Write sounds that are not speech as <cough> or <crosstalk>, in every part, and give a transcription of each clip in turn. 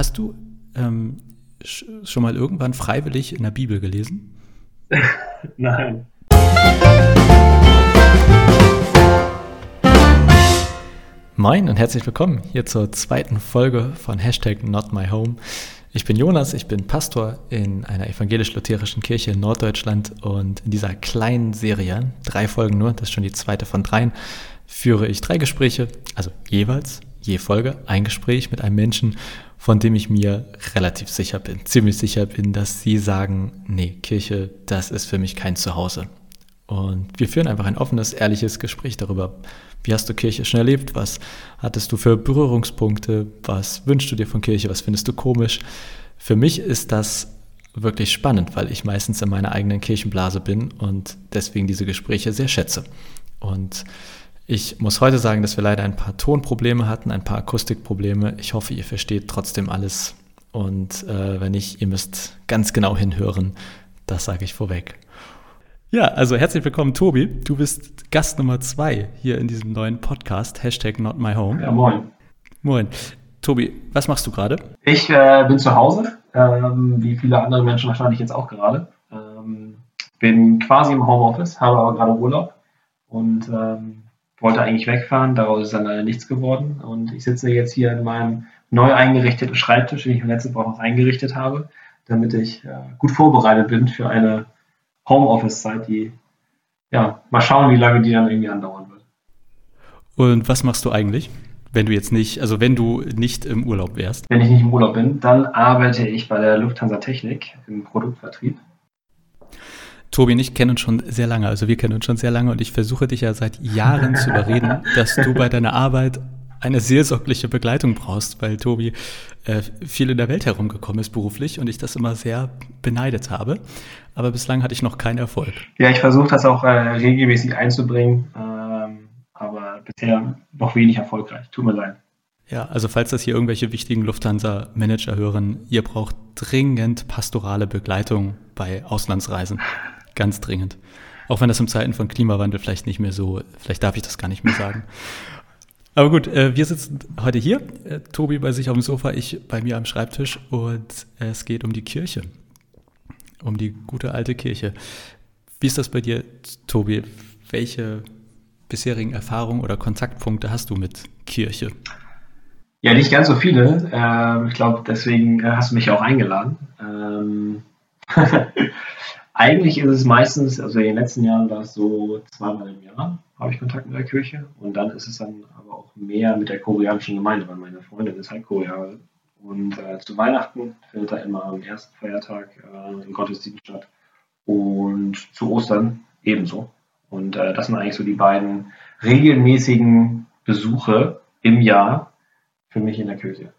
Hast du ähm, schon mal irgendwann freiwillig in der Bibel gelesen? <laughs> Nein. Moin und herzlich willkommen hier zur zweiten Folge von Hashtag Not My Home. Ich bin Jonas, ich bin Pastor in einer evangelisch-lutherischen Kirche in Norddeutschland und in dieser kleinen Serie, drei Folgen nur, das ist schon die zweite von dreien, führe ich drei Gespräche, also jeweils je Folge ein Gespräch mit einem Menschen, von dem ich mir relativ sicher bin, ziemlich sicher bin, dass sie sagen, nee, Kirche, das ist für mich kein Zuhause. Und wir führen einfach ein offenes, ehrliches Gespräch darüber, wie hast du Kirche schon erlebt, was hattest du für Berührungspunkte, was wünschst du dir von Kirche, was findest du komisch. Für mich ist das wirklich spannend, weil ich meistens in meiner eigenen Kirchenblase bin und deswegen diese Gespräche sehr schätze. Und ich muss heute sagen, dass wir leider ein paar Tonprobleme hatten, ein paar Akustikprobleme. Ich hoffe, ihr versteht trotzdem alles. Und äh, wenn nicht, ihr müsst ganz genau hinhören. Das sage ich vorweg. Ja, also herzlich willkommen, Tobi. Du bist Gast Nummer zwei hier in diesem neuen Podcast, Hashtag Not My Home. Ja, moin. Moin. Tobi, was machst du gerade? Ich äh, bin zu Hause, ähm, wie viele andere Menschen wahrscheinlich jetzt auch gerade. Ähm, bin quasi im Homeoffice, habe aber gerade Urlaub und ähm, wollte eigentlich wegfahren, daraus ist dann leider nichts geworden. Und ich sitze jetzt hier in meinem neu eingerichteten Schreibtisch, den ich letzte Woche noch eingerichtet habe, damit ich äh, gut vorbereitet bin für eine Homeoffice-Zeit, die, ja, mal schauen, wie lange die dann irgendwie andauern wird. Und was machst du eigentlich? Wenn du jetzt nicht, also wenn du nicht im Urlaub wärst? Wenn ich nicht im Urlaub bin, dann arbeite ich bei der Lufthansa Technik im Produktvertrieb. Tobi und ich kennen uns schon sehr lange, also wir kennen uns schon sehr lange und ich versuche dich ja seit Jahren zu überreden, <laughs> dass du bei deiner Arbeit eine seelsorgliche Begleitung brauchst, weil Tobi äh, viel in der Welt herumgekommen ist beruflich und ich das immer sehr beneidet habe. Aber bislang hatte ich noch keinen Erfolg. Ja, ich versuche das auch äh, regelmäßig einzubringen, ähm, aber bisher noch wenig erfolgreich. Tut mir leid. Ja, also falls das hier irgendwelche wichtigen Lufthansa-Manager hören, ihr braucht dringend pastorale Begleitung bei Auslandsreisen. Ganz dringend. Auch wenn das im Zeiten von Klimawandel vielleicht nicht mehr so, vielleicht darf ich das gar nicht mehr sagen. Aber gut, äh, wir sitzen heute hier, äh, Tobi bei sich auf dem Sofa, ich bei mir am Schreibtisch und es geht um die Kirche, um die gute alte Kirche. Wie ist das bei dir, Tobi? Welche bisherigen Erfahrungen oder Kontaktpunkte hast du mit Kirche? Ja, nicht ganz so viele. Ähm, ich glaube, deswegen äh, hast du mich auch eingeladen. Ähm <laughs> Eigentlich ist es meistens, also in den letzten Jahren war es so zweimal im Jahr habe ich Kontakt mit der Kirche und dann ist es dann aber auch mehr mit der koreanischen Gemeinde, weil meine Freundin ist halt Koreanerin. Und äh, zu Weihnachten findet da immer am ersten Feiertag äh, im Gottesdienst statt und zu Ostern ebenso. Und äh, das sind eigentlich so die beiden regelmäßigen Besuche im Jahr für mich in der Kirche.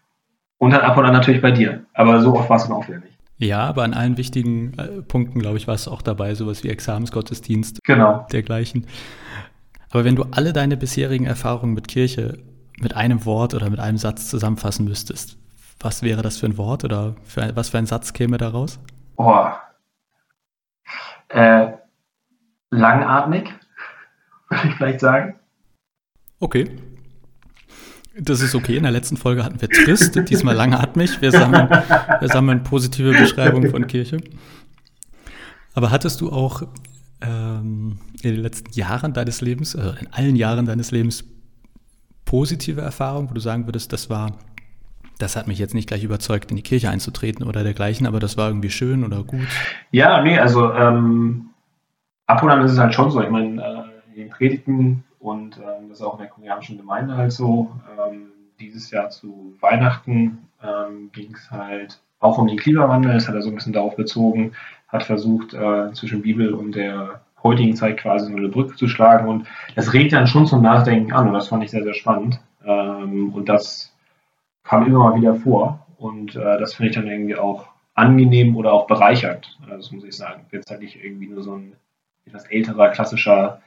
Und dann ab und an natürlich bei dir. Aber so oft war es dann auch wieder nicht. Ja, aber an allen wichtigen äh, Punkten, glaube ich, war es auch dabei, sowas wie Examensgottesdienst, genau. dergleichen. Aber wenn du alle deine bisherigen Erfahrungen mit Kirche mit einem Wort oder mit einem Satz zusammenfassen müsstest, was wäre das für ein Wort oder für, was für ein Satz käme daraus? Oh. Äh, langatmig, <laughs> würde ich vielleicht sagen. Okay. Das ist okay. In der letzten Folge hatten wir trist, diesmal langatmig. Wir sammeln, wir sammeln positive Beschreibungen von Kirche. Aber hattest du auch ähm, in den letzten Jahren deines Lebens, also in allen Jahren deines Lebens, positive Erfahrungen, wo du sagen würdest, das war, das hat mich jetzt nicht gleich überzeugt, in die Kirche einzutreten oder dergleichen, aber das war irgendwie schön oder gut? Ja, nee, also ähm, ab und an ist es halt schon so. Ich meine, äh, in den Predigten und ähm, das ist auch in der koreanischen Gemeinde halt so. Ähm, dieses Jahr zu Weihnachten ähm, ging es halt auch um den Klimawandel. Es hat er so ein bisschen darauf bezogen, hat versucht, äh, zwischen Bibel und der heutigen Zeit quasi so eine Brücke zu schlagen. Und das regt dann schon zum Nachdenken an. Und das fand ich sehr, sehr spannend. Ähm, und das kam immer mal wieder vor. Und äh, das finde ich dann irgendwie auch angenehm oder auch bereichernd. Also das muss ich sagen. Jetzt halt nicht irgendwie nur so ein etwas älterer, klassischer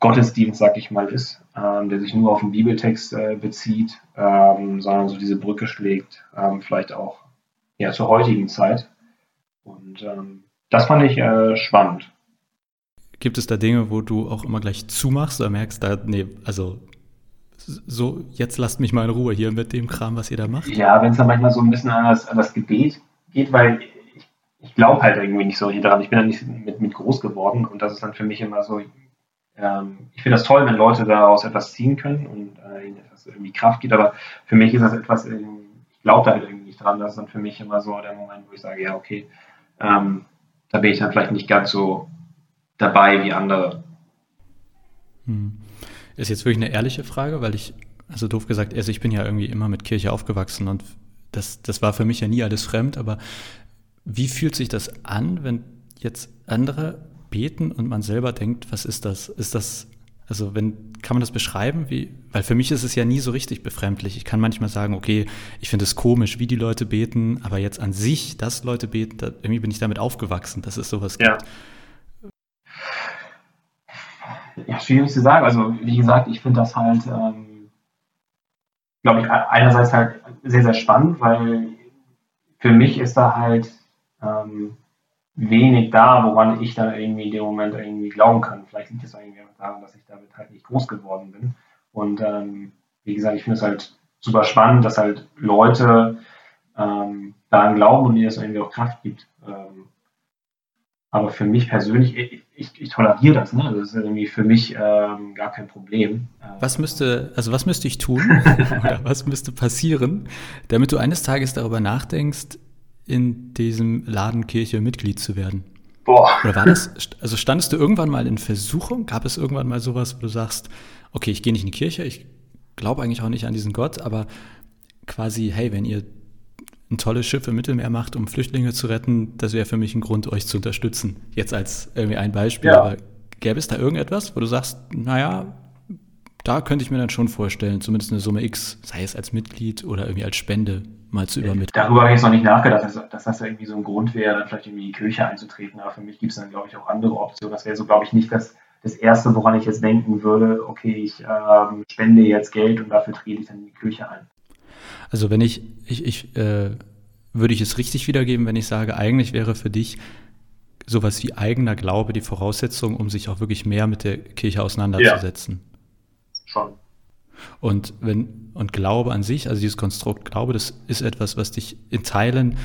Gottesdienst, sag ich mal, ist, ähm, der sich nur auf den Bibeltext äh, bezieht, ähm, sondern so diese Brücke schlägt, ähm, vielleicht auch ja, zur heutigen Zeit. Und ähm, das fand ich äh, spannend. Gibt es da Dinge, wo du auch immer gleich zumachst oder merkst, da, nee, also so, jetzt lasst mich mal in Ruhe hier mit dem Kram, was ihr da macht? Ja, wenn es dann manchmal so ein bisschen an das, an das Gebet geht, weil ich, ich glaube halt irgendwie nicht so daran. Ich bin dann nicht mit, mit groß geworden und das ist dann für mich immer so, ähm, ich finde das toll, wenn Leute daraus etwas ziehen können und äh, ihnen etwas irgendwie Kraft gibt, aber für mich ist das etwas, ich glaube da halt irgendwie nicht dran. Das ist dann für mich immer so der Moment, wo ich sage, ja, okay, ähm, da bin ich dann vielleicht nicht ganz so dabei wie andere. Hm. Ist jetzt wirklich eine ehrliche Frage, weil ich, also doof gesagt, also ich bin ja irgendwie immer mit Kirche aufgewachsen und das, das war für mich ja nie alles fremd, aber wie fühlt sich das an, wenn jetzt andere beten und man selber denkt, was ist das? Ist das, also wenn, kann man das beschreiben? Wie, weil für mich ist es ja nie so richtig befremdlich. Ich kann manchmal sagen, okay, ich finde es komisch, wie die Leute beten, aber jetzt an sich, dass Leute beten, da, irgendwie bin ich damit aufgewachsen, dass es sowas ja. gibt. Ja, schwierig zu sagen. Also, wie gesagt, ich finde das halt, ähm, glaube ich, einerseits halt sehr, sehr spannend, weil für mich ist da halt ähm, wenig da, woran ich dann irgendwie in dem Moment irgendwie glauben kann. Vielleicht liegt es irgendwie daran, dass ich damit halt nicht groß geworden bin. Und ähm, wie gesagt, ich finde es halt super spannend, dass halt Leute ähm, daran glauben und mir das irgendwie auch Kraft gibt. Ähm, aber für mich persönlich, ich, ich, ich toleriere das. Ne? Das ist irgendwie für mich ähm, gar kein Problem. Was müsste, also was müsste ich tun <laughs> oder was müsste passieren, damit du eines Tages darüber nachdenkst, in diesem Laden Kirche Mitglied zu werden? Boah. Oder war das, also standest du irgendwann mal in Versuchung? Gab es irgendwann mal sowas, wo du sagst, okay, ich gehe nicht in die Kirche, ich glaube eigentlich auch nicht an diesen Gott, aber quasi, hey, wenn ihr ein tolles Schiff im Mittelmeer macht, um Flüchtlinge zu retten, das wäre für mich ein Grund, euch zu unterstützen. Jetzt als irgendwie ein Beispiel, ja. aber gäbe es da irgendetwas, wo du sagst, naja, da könnte ich mir dann schon vorstellen, zumindest eine Summe X, sei es als Mitglied oder irgendwie als Spende, mal zu übermitteln. Darüber habe ich jetzt noch nicht nachgedacht, dass, dass das irgendwie so ein Grund wäre, dann vielleicht irgendwie in die Kirche einzutreten. Aber für mich gibt es dann, glaube ich, auch andere Optionen. Das wäre so, glaube ich, nicht das, das Erste, woran ich jetzt denken würde, okay, ich ähm, spende jetzt Geld und dafür trete ich dann in die Kirche ein. Also wenn ich, ich, ich äh, würde ich es richtig wiedergeben, wenn ich sage, eigentlich wäre für dich sowas wie eigener Glaube die Voraussetzung, um sich auch wirklich mehr mit der Kirche auseinanderzusetzen. Ja schon. Und wenn, und Glaube an sich, also dieses Konstrukt Glaube, das ist etwas, was dich in Teilen,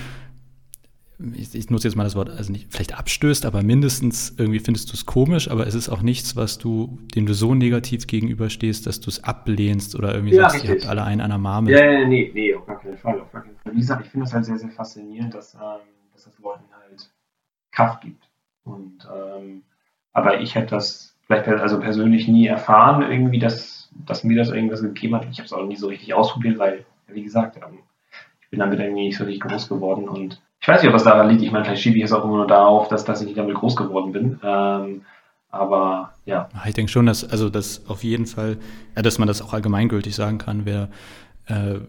ich, ich nutze jetzt mal das Wort, also nicht vielleicht abstößt, aber mindestens irgendwie findest du es komisch, aber es ist auch nichts, was du, dem du so negativ gegenüberstehst, dass du es ablehnst oder irgendwie ja, sagst, richtig. ihr habt alle einen an der Marmel. Ja, ja, nee, nee, auf gar keinen Fall, auf gar keinen Fall. Wie gesagt, ich finde das halt sehr, sehr faszinierend, dass, ähm, dass das Leuten halt Kraft gibt. Und ähm, aber ich hätte das vielleicht also persönlich nie erfahren, irgendwie, dass dass mir das irgendwas gegeben hat. Ich habe es auch nie so richtig ausprobiert, weil, wie gesagt, ähm, ich bin damit irgendwie nicht so richtig groß geworden und ich weiß nicht, ob das daran liegt. Ich meine, vielleicht schiebe ich es auch immer nur darauf, dass, dass ich nicht damit groß geworden bin. Ähm, aber ja. Ich denke schon, dass, also dass auf jeden Fall, ja, dass man das auch allgemeingültig sagen kann, wer äh,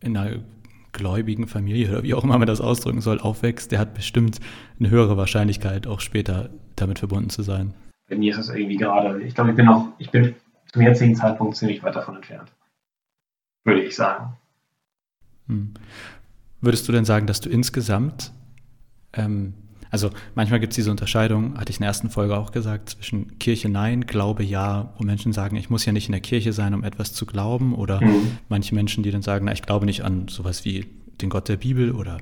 in einer gläubigen Familie oder wie auch immer man das ausdrücken soll, aufwächst, der hat bestimmt eine höhere Wahrscheinlichkeit, auch später damit verbunden zu sein. Bei mir ist das irgendwie gerade, ich glaube, ich bin auch, ich bin zum jetzigen Zeitpunkt ziemlich weit davon entfernt. Würde ich sagen. Hm. Würdest du denn sagen, dass du insgesamt, ähm, also manchmal gibt es diese Unterscheidung, hatte ich in der ersten Folge auch gesagt, zwischen Kirche nein, Glaube ja, wo Menschen sagen, ich muss ja nicht in der Kirche sein, um etwas zu glauben, oder mhm. manche Menschen, die dann sagen, na, ich glaube nicht an sowas wie den Gott der Bibel oder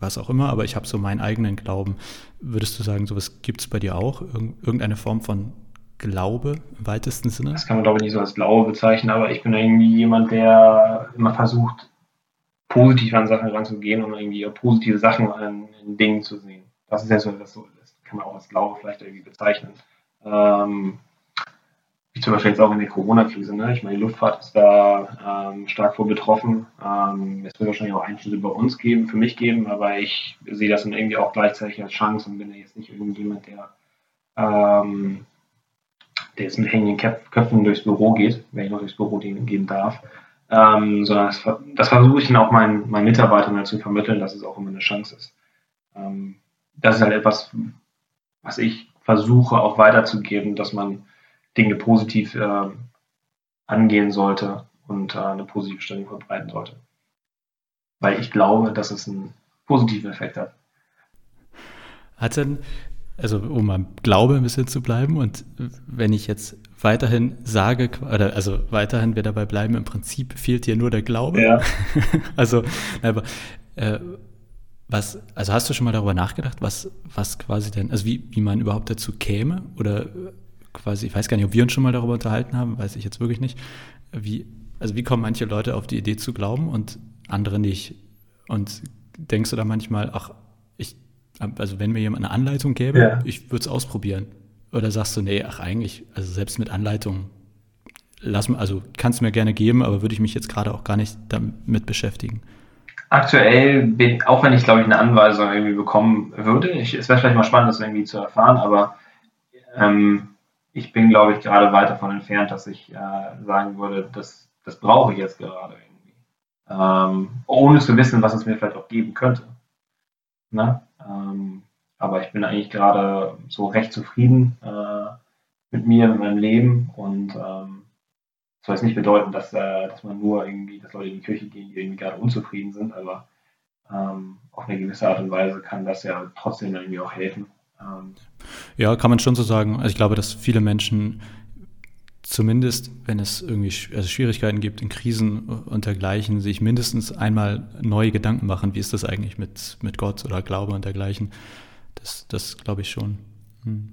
was auch immer, aber ich habe so meinen eigenen Glauben. Würdest du sagen, sowas gibt es bei dir auch? Irgendeine Form von Glaube im weitesten Sinne? Das kann man, glaube ich, nicht so als Glaube bezeichnen, aber ich bin irgendwie jemand, der immer versucht, positiv an Sachen ranzugehen und irgendwie positive Sachen an, in Dingen zu sehen. Das ist ja so, das, das kann man auch als Glaube vielleicht irgendwie bezeichnen. Ähm, wie zum Beispiel jetzt auch in der Corona-Krise. Ne? Ich meine, die Luftfahrt ist da ähm, stark vor betroffen. Ähm, es wird wahrscheinlich auch Einschnitte bei uns geben, für mich geben, aber ich sehe das dann irgendwie auch gleichzeitig als Chance und bin ja jetzt nicht irgendjemand, der ähm, der jetzt mit hängenden Köpfen durchs Büro geht, wenn ich noch durchs Büro gehen darf. Ähm, sondern das, das versuche ich dann auch meinen, meinen Mitarbeitern halt zu vermitteln, dass es auch immer eine Chance ist. Ähm, das ist halt etwas, was ich versuche auch weiterzugeben, dass man Dinge positiv äh, angehen sollte und äh, eine positive Stellung verbreiten sollte. Weil ich glaube, dass es einen positiven Effekt hat. Hat denn also um am Glaube ein bisschen zu bleiben und wenn ich jetzt weiterhin sage, oder also weiterhin wir dabei bleiben, im Prinzip fehlt dir nur der Glaube. Ja. <laughs> also, aber äh, was, also hast du schon mal darüber nachgedacht, was, was quasi denn, also wie, wie man überhaupt dazu käme? Oder quasi, ich weiß gar nicht, ob wir uns schon mal darüber unterhalten haben, weiß ich jetzt wirklich nicht. Wie, also wie kommen manche Leute auf die Idee zu glauben und andere nicht? Und denkst du da manchmal, ach, ich, also wenn mir jemand eine Anleitung gäbe, ja. ich würde es ausprobieren. Oder sagst du, nee, ach eigentlich, also selbst mit Anleitung, lass also kannst du mir gerne geben, aber würde ich mich jetzt gerade auch gar nicht damit beschäftigen. Aktuell bin, auch wenn ich glaube ich eine Anweisung irgendwie bekommen würde, ich, es wäre vielleicht mal spannend, das irgendwie zu erfahren, aber ähm, ich bin glaube ich gerade weit davon entfernt, dass ich äh, sagen würde, das, das brauche ich jetzt gerade irgendwie. Ähm, ohne zu wissen, was es mir vielleicht auch geben könnte. Ne? Ähm, aber ich bin eigentlich gerade so recht zufrieden äh, mit mir, mit meinem Leben und ähm, soll jetzt nicht bedeuten, dass, äh, dass man nur irgendwie, dass Leute in die Kirche gehen, die irgendwie gerade unzufrieden sind, aber ähm, auf eine gewisse Art und Weise kann das ja trotzdem irgendwie auch helfen. Ähm, ja, kann man schon so sagen. Also ich glaube, dass viele Menschen zumindest, wenn es irgendwie also Schwierigkeiten gibt in Krisen und dergleichen, sich mindestens einmal neue Gedanken machen, wie ist das eigentlich mit, mit Gott oder Glaube und dergleichen. Das, das glaube ich schon. Hm.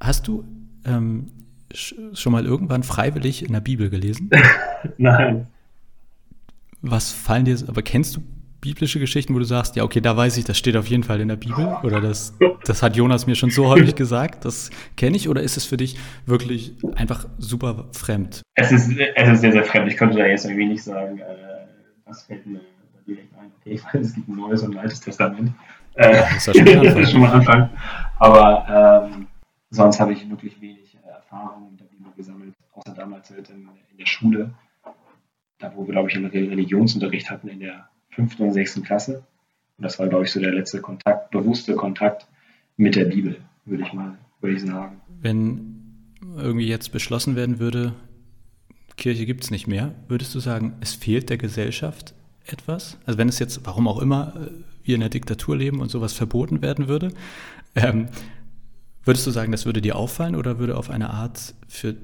Hast du ähm, schon mal irgendwann freiwillig in der Bibel gelesen? <laughs> Nein. Was fallen dir, aber kennst du biblische Geschichten, wo du sagst, ja, okay, da weiß ich, das steht auf jeden Fall in der Bibel oder das, das hat Jonas mir schon so häufig <laughs> gesagt, das kenne ich oder ist es für dich wirklich einfach super fremd? Es ist, es ist sehr, sehr fremd. Ich könnte da jetzt irgendwie nicht sagen, äh, was fällt mir direkt ein. Okay, ich weiß, es gibt ein neues und ein altes Testament. Äh, ja, das ist schon, mal <laughs> Anfang. Aber ähm, sonst habe ich wirklich wenig Erfahrungen mit der Bibel gesammelt, außer damals halt in, in der Schule, da wo wir, glaube ich, einen Religionsunterricht hatten in der fünften und sechsten Klasse. Und das war, glaube ich, so der letzte Kontakt, bewusste Kontakt mit der Bibel, würde ich mal, würde ich sagen. Wenn irgendwie jetzt beschlossen werden würde, Kirche gibt es nicht mehr, würdest du sagen, es fehlt der Gesellschaft etwas? Also wenn es jetzt, warum auch immer, äh, wir in der Diktatur leben und sowas verboten werden würde, ähm, Würdest du sagen, das würde dir auffallen oder würde auf eine Art für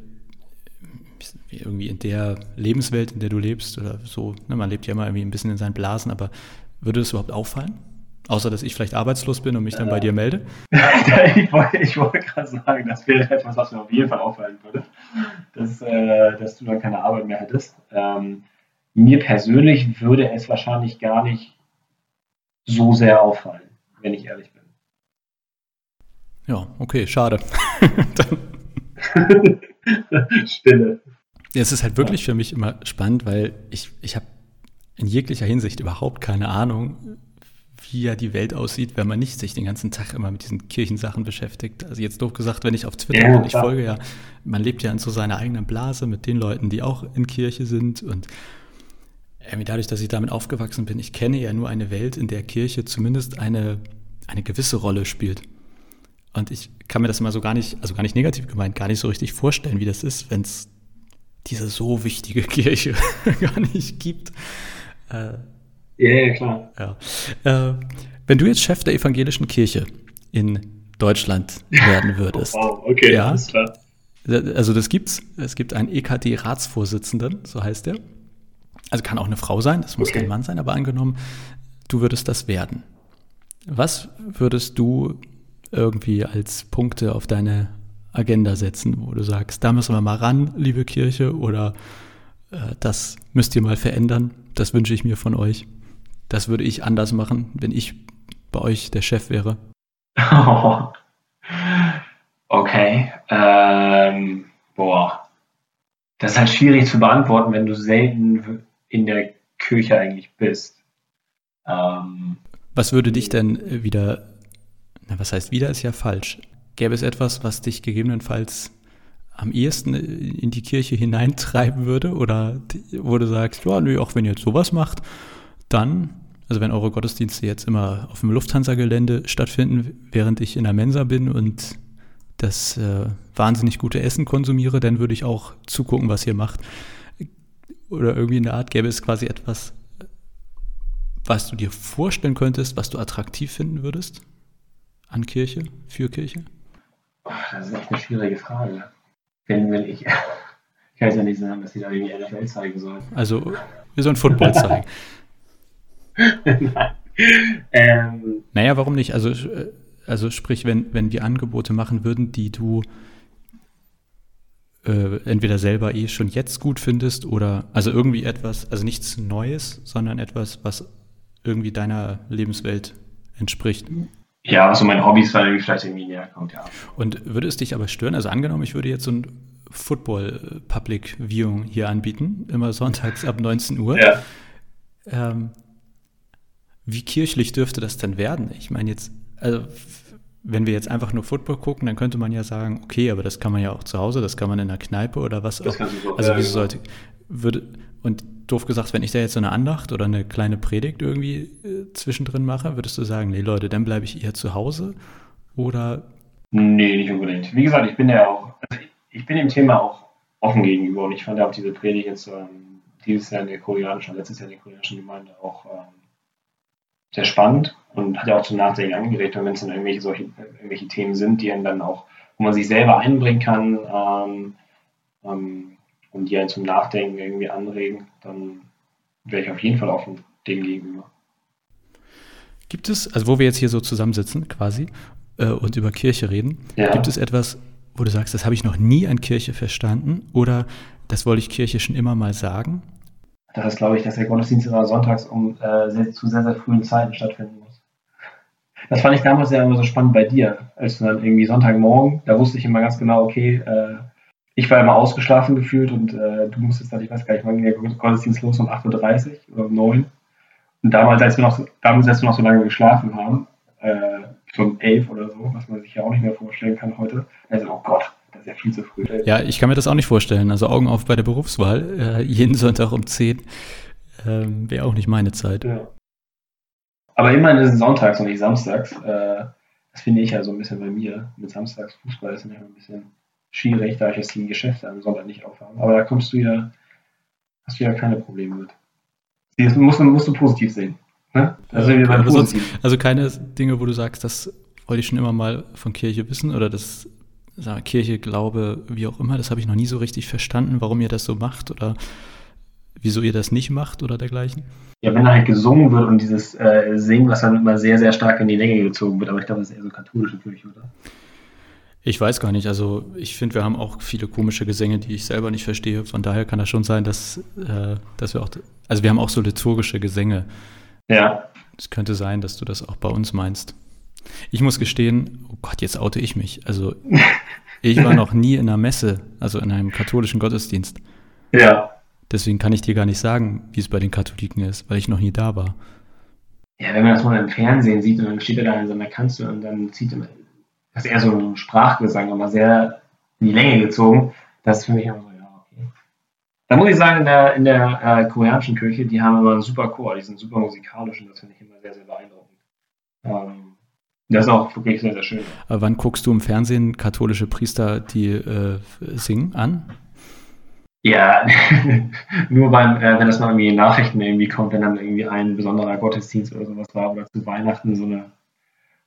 irgendwie in der Lebenswelt, in der du lebst oder so, ne, man lebt ja immer irgendwie ein bisschen in seinen Blasen, aber würde das überhaupt auffallen? Außer, dass ich vielleicht arbeitslos bin und mich dann äh, bei dir melde? <laughs> ich wollte, wollte gerade sagen, das wäre etwas, was mir auf jeden Fall auffallen würde, dass, äh, dass du dann keine Arbeit mehr hättest. Ähm, mir persönlich würde es wahrscheinlich gar nicht so sehr auffallen, wenn ich ehrlich bin. Ja, okay, schade. <laughs> <laughs> Stille. Ja, es ist halt wirklich für mich immer spannend, weil ich, ich habe in jeglicher Hinsicht überhaupt keine Ahnung, wie ja die Welt aussieht, wenn man nicht sich den ganzen Tag immer mit diesen Kirchensachen beschäftigt. Also jetzt doof gesagt, wenn ich auf Twitter ja, bin, ich folge ja, man lebt ja in so seiner eigenen Blase mit den Leuten, die auch in Kirche sind und dadurch, dass ich damit aufgewachsen bin, ich kenne ja nur eine Welt, in der Kirche zumindest eine, eine gewisse Rolle spielt. Und ich kann mir das immer so gar nicht, also gar nicht negativ gemeint, gar nicht so richtig vorstellen, wie das ist, wenn es diese so wichtige <laughs> Kirche <laughs> gar nicht gibt. Äh, ja, ja, klar. Ja. Äh, wenn du jetzt Chef der evangelischen Kirche in Deutschland werden <laughs> würdest. wow, okay, ja, alles klar. Also das gibt's. Es gibt einen EKD-Ratsvorsitzenden, so heißt er. Also kann auch eine Frau sein, das muss okay. kein Mann sein, aber angenommen, du würdest das werden. Was würdest du irgendwie als Punkte auf deine Agenda setzen, wo du sagst, da müssen wir mal ran, liebe Kirche, oder äh, das müsst ihr mal verändern, das wünsche ich mir von euch. Das würde ich anders machen, wenn ich bei euch der Chef wäre. Oh. <laughs> Okay. Ähm, boah. Das ist halt schwierig zu beantworten, wenn du selten in der Kirche eigentlich bist. Ähm, Was würde dich denn wieder na, was heißt wieder ist ja falsch. Gäbe es etwas, was dich gegebenenfalls am ehesten in die Kirche hineintreiben würde? Oder wo du sagst, ja, nö, auch wenn ihr jetzt sowas macht, dann, also wenn eure Gottesdienste jetzt immer auf dem Lufthansa-Gelände stattfinden, während ich in der Mensa bin und das äh, wahnsinnig gute Essen konsumiere, dann würde ich auch zugucken, was ihr macht. Oder irgendwie in der Art gäbe es quasi etwas, was du dir vorstellen könntest, was du attraktiv finden würdest? an Kirche, für Kirche? Das ist echt eine schwierige Frage. wenn, wenn ich, <laughs> ich kann es ja nicht sagen, dass sie da irgendwie NFL zeigen sollen. Also, wir sollen Football zeigen. <laughs> Nein. Ähm, Naja, warum nicht? Also, also sprich, wenn, wenn wir Angebote machen würden, die du äh, entweder selber eh schon jetzt gut findest oder also irgendwie etwas, also nichts Neues, sondern etwas, was irgendwie deiner Lebenswelt entspricht. Ja, so meine Hobbys weil irgendwie vielleicht irgendwie näher kommt, ja. Und würde es dich aber stören? Also angenommen, ich würde jetzt so ein Football äh, Public Viewing hier anbieten, immer sonntags ab 19 Uhr. Ja. Ähm, wie kirchlich dürfte das denn werden? Ich meine jetzt, also wenn wir jetzt einfach nur Football gucken, dann könnte man ja sagen, okay, aber das kann man ja auch zu Hause, das kann man in der Kneipe oder was Das auch. so- Also ja, wieso genau. sollte würde und doof gesagt, wenn ich da jetzt so eine Andacht oder eine kleine Predigt irgendwie äh, zwischendrin mache, würdest du sagen, nee Leute, dann bleibe ich eher zu Hause? Oder? Nee, nicht unbedingt. Wie gesagt, ich bin ja auch, also ich, bin dem Thema auch offen gegenüber und ich fand ja auch diese Predigt jetzt ähm, dieses Jahr in der koreanischen, letztes Jahr in der koreanischen Gemeinde auch ähm, sehr spannend und hat ja auch zum Nachdenken angeregt, wenn es dann irgendwelche solche irgendwelche Themen sind, die dann auch, wo man sich selber einbringen kann ähm, ähm, und die einen zum Nachdenken irgendwie anregen, dann wäre ich auf jeden Fall offen dem gegenüber. Gibt es, also wo wir jetzt hier so zusammensitzen quasi äh, und über Kirche reden, Ja. gibt es etwas, wo du sagst, das habe ich noch nie an Kirche verstanden oder das wollte ich Kirche schon immer mal sagen? Das ist, glaube ich, dass der Gottesdienst immer sonntags um äh, sehr, zu sehr, sehr frühen Zeiten stattfinden muss. Das fand ich damals ja immer so spannend bei dir, als du dann irgendwie Sonntagmorgen, da wusste ich immer ganz genau, okay, äh, ich war immer ausgeschlafen gefühlt und äh, du musstest dann, ich weiß gar nicht, wann ging der Gottesdienst los, um 8.30 Uhr oder um 9 Und damals, als wir noch, damals, als wir noch so lange geschlafen haben, äh, so um 11 oder so, was man sich ja auch nicht mehr vorstellen kann heute, also, oh Gott, das ist ja viel zu früh. Ja, ich kann mir das auch nicht vorstellen. Also Augen auf bei der Berufswahl, äh, jeden Sonntag um 10 ähm, wäre auch nicht meine Zeit. Ja. Aber immerhin ist es sonntags und nicht samstags. Äh, das finde ich ja so ein bisschen bei mir. Mit samstags Fußball ist manchmal ein bisschen schwierig, da ich jetzt die Geschäfte am Sonntag nicht aufhaben. Aber da kommst du ja, hast du ja keine Probleme mit. Das musst, du- musst du positiv sehen. Ne? Wir Ja, aber sonst-. Also keine Dinge, wo du sagst, das wollte ich schon immer mal von Kirche wissen oder das wir, Kirche, Glaube, wie auch immer, das habe ich noch nie so richtig verstanden, warum ihr das so macht oder wieso ihr das nicht macht oder dergleichen. Ja, wenn halt gesungen wird und dieses äh, Singen, was dann immer sehr, sehr stark in die Länge gezogen wird. Aber ich glaube, das ist eher so katholische Kirche, oder? Ich weiß gar nicht, also ich finde, wir haben auch viele komische Gesänge, die ich selber nicht verstehe. Von daher kann das schon sein, dass, äh, dass wir auch, also wir haben auch so liturgische Gesänge. Ja. Es könnte sein, dass du das auch bei uns meinst. Ich muss gestehen, oh Gott, jetzt oute ich mich. Also <laughs> ich war noch nie in einer Messe, also in einem katholischen Gottesdienst. Ja. Deswegen kann ich dir gar nicht sagen, wie es bei den Katholiken ist, weil ich noch nie da war. Ja, wenn man das mal im Fernsehen sieht und dann steht er da in so einer Kanzel und dann zieht er, das ist eher so ein Sprachgesang, aber sehr in die Länge gezogen, das ist für mich immer so, ja, okay. Da muss ich sagen, in der, in der äh, koreanischen Kirche, die haben immer einen super Chor, die sind super musikalisch und das finde ich immer sehr, sehr beeindruckend. Ähm, das ist auch wirklich sehr, sehr schön. Aber wann guckst du im Fernsehen katholische Priester, die äh, singen, an? Ja, <laughs> nur beim, äh, wenn das mal irgendwie in Nachrichten irgendwie kommt, wenn dann irgendwie ein besonderer Gottesdienst oder sowas war oder zu Weihnachten so eine,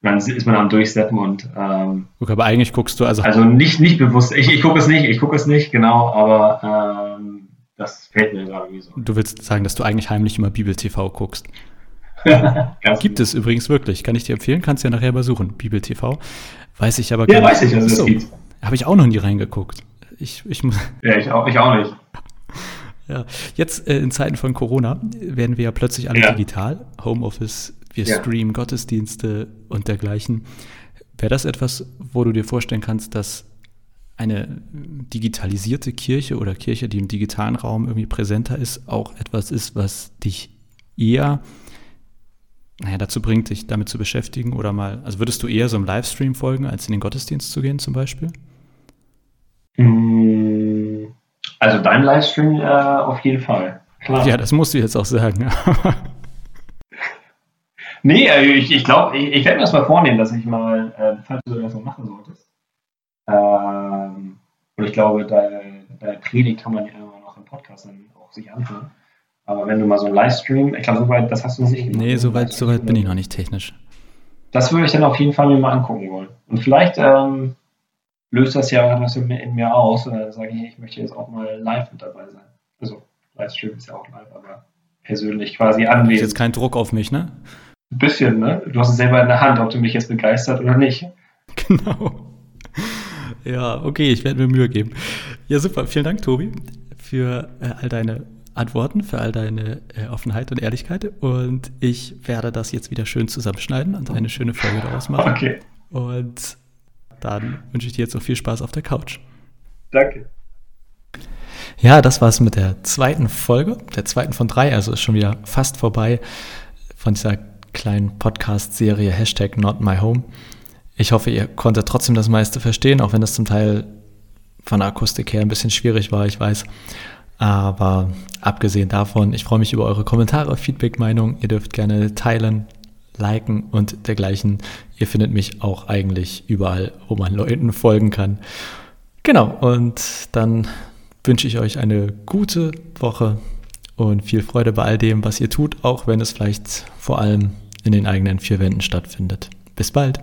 dann ist man am Durchseppen und ähm, Okay, aber eigentlich guckst du, also, Also nicht, nicht bewusst. Ich, ich gucke es nicht, ich gucke es nicht, genau, aber ähm, das fällt mir gerade irgendwie so. du willst sagen, dass du eigentlich heimlich immer Bibel-TV guckst. <laughs> Ganz Gibt es übrigens wirklich, kann ich dir empfehlen, kannst du ja nachher mal suchen, Bibel-TV. Weiß ich aber Ja, weiß ich, dass es das gibt. Habe ich auch noch nie reingeguckt. Ich, ich muss, <laughs> Ja, ich auch, ich auch nicht. ja. Jetzt äh, in Zeiten von Corona werden wir ja plötzlich alle Ja. digital. Homeoffice, wir Ja. streamen Gottesdienste und dergleichen. Wäre das etwas, wo du dir vorstellen kannst, dass eine digitalisierte Kirche oder Kirche, die im digitalen Raum irgendwie präsenter ist, auch etwas ist, was dich eher naja, dazu bringt, dich damit zu beschäftigen oder mal, also würdest du eher so im Livestream folgen, als in den Gottesdienst zu gehen zum Beispiel? Mm, Also dein Livestream äh, auf jeden Fall. Klar. Ja, das musst du jetzt auch sagen. <laughs> Nee, äh, ich, ich glaube, ich, ich werde mir das mal vornehmen, dass ich mal, äh, falls du das so machen solltest. Ähm, und ich glaube, deine, deine Predigt kann man ja immer noch im Podcast dann auch sich anhören. Aber wenn du mal so ein Livestream, ich glaube, soweit, das hast du nicht gemacht. nee, soweit so weit bin ich noch nicht technisch. Das würde ich dann auf jeden Fall mir mal angucken wollen. Und vielleicht, ähm, löst das ja was in mir, in mir aus und dann sage ich, ich möchte jetzt auch mal live mit dabei sein. Also Livestream ist ja auch live, aber persönlich quasi anwesend. Ist jetzt kein Druck auf mich, ne? Ein bisschen, ne? Du hast es selber in der Hand, ob du mich jetzt begeistert oder nicht. <laughs> Genau. Ja, okay, ich werde mir Mühe geben. Ja, super. Vielen Dank, Tobi, für äh, all deine Antworten, für all deine äh, Offenheit und Ehrlichkeit. Und ich werde das jetzt wieder schön zusammenschneiden und eine schöne Folge daraus machen. Okay. Und dann wünsche ich dir jetzt noch viel Spaß auf der Couch. Danke. Ja, das war es mit der zweiten Folge, der zweiten von drei, also ist schon wieder fast vorbei von dieser kleinen Podcast-Serie Hashtag Not. Ich hoffe, ihr konntet trotzdem das meiste verstehen, auch wenn das zum Teil von der Akustik her ein bisschen schwierig war, ich weiß. Aber abgesehen davon, ich freue mich über eure Kommentare, Feedback, Meinung. Ihr dürft gerne teilen, liken und dergleichen. Ihr findet mich auch eigentlich überall, wo man Leuten folgen kann. Genau, und dann wünsche ich euch eine gute Woche und viel Freude bei all dem, was ihr tut, auch wenn es vielleicht vor allem in den eigenen vier Wänden stattfindet. Bis bald.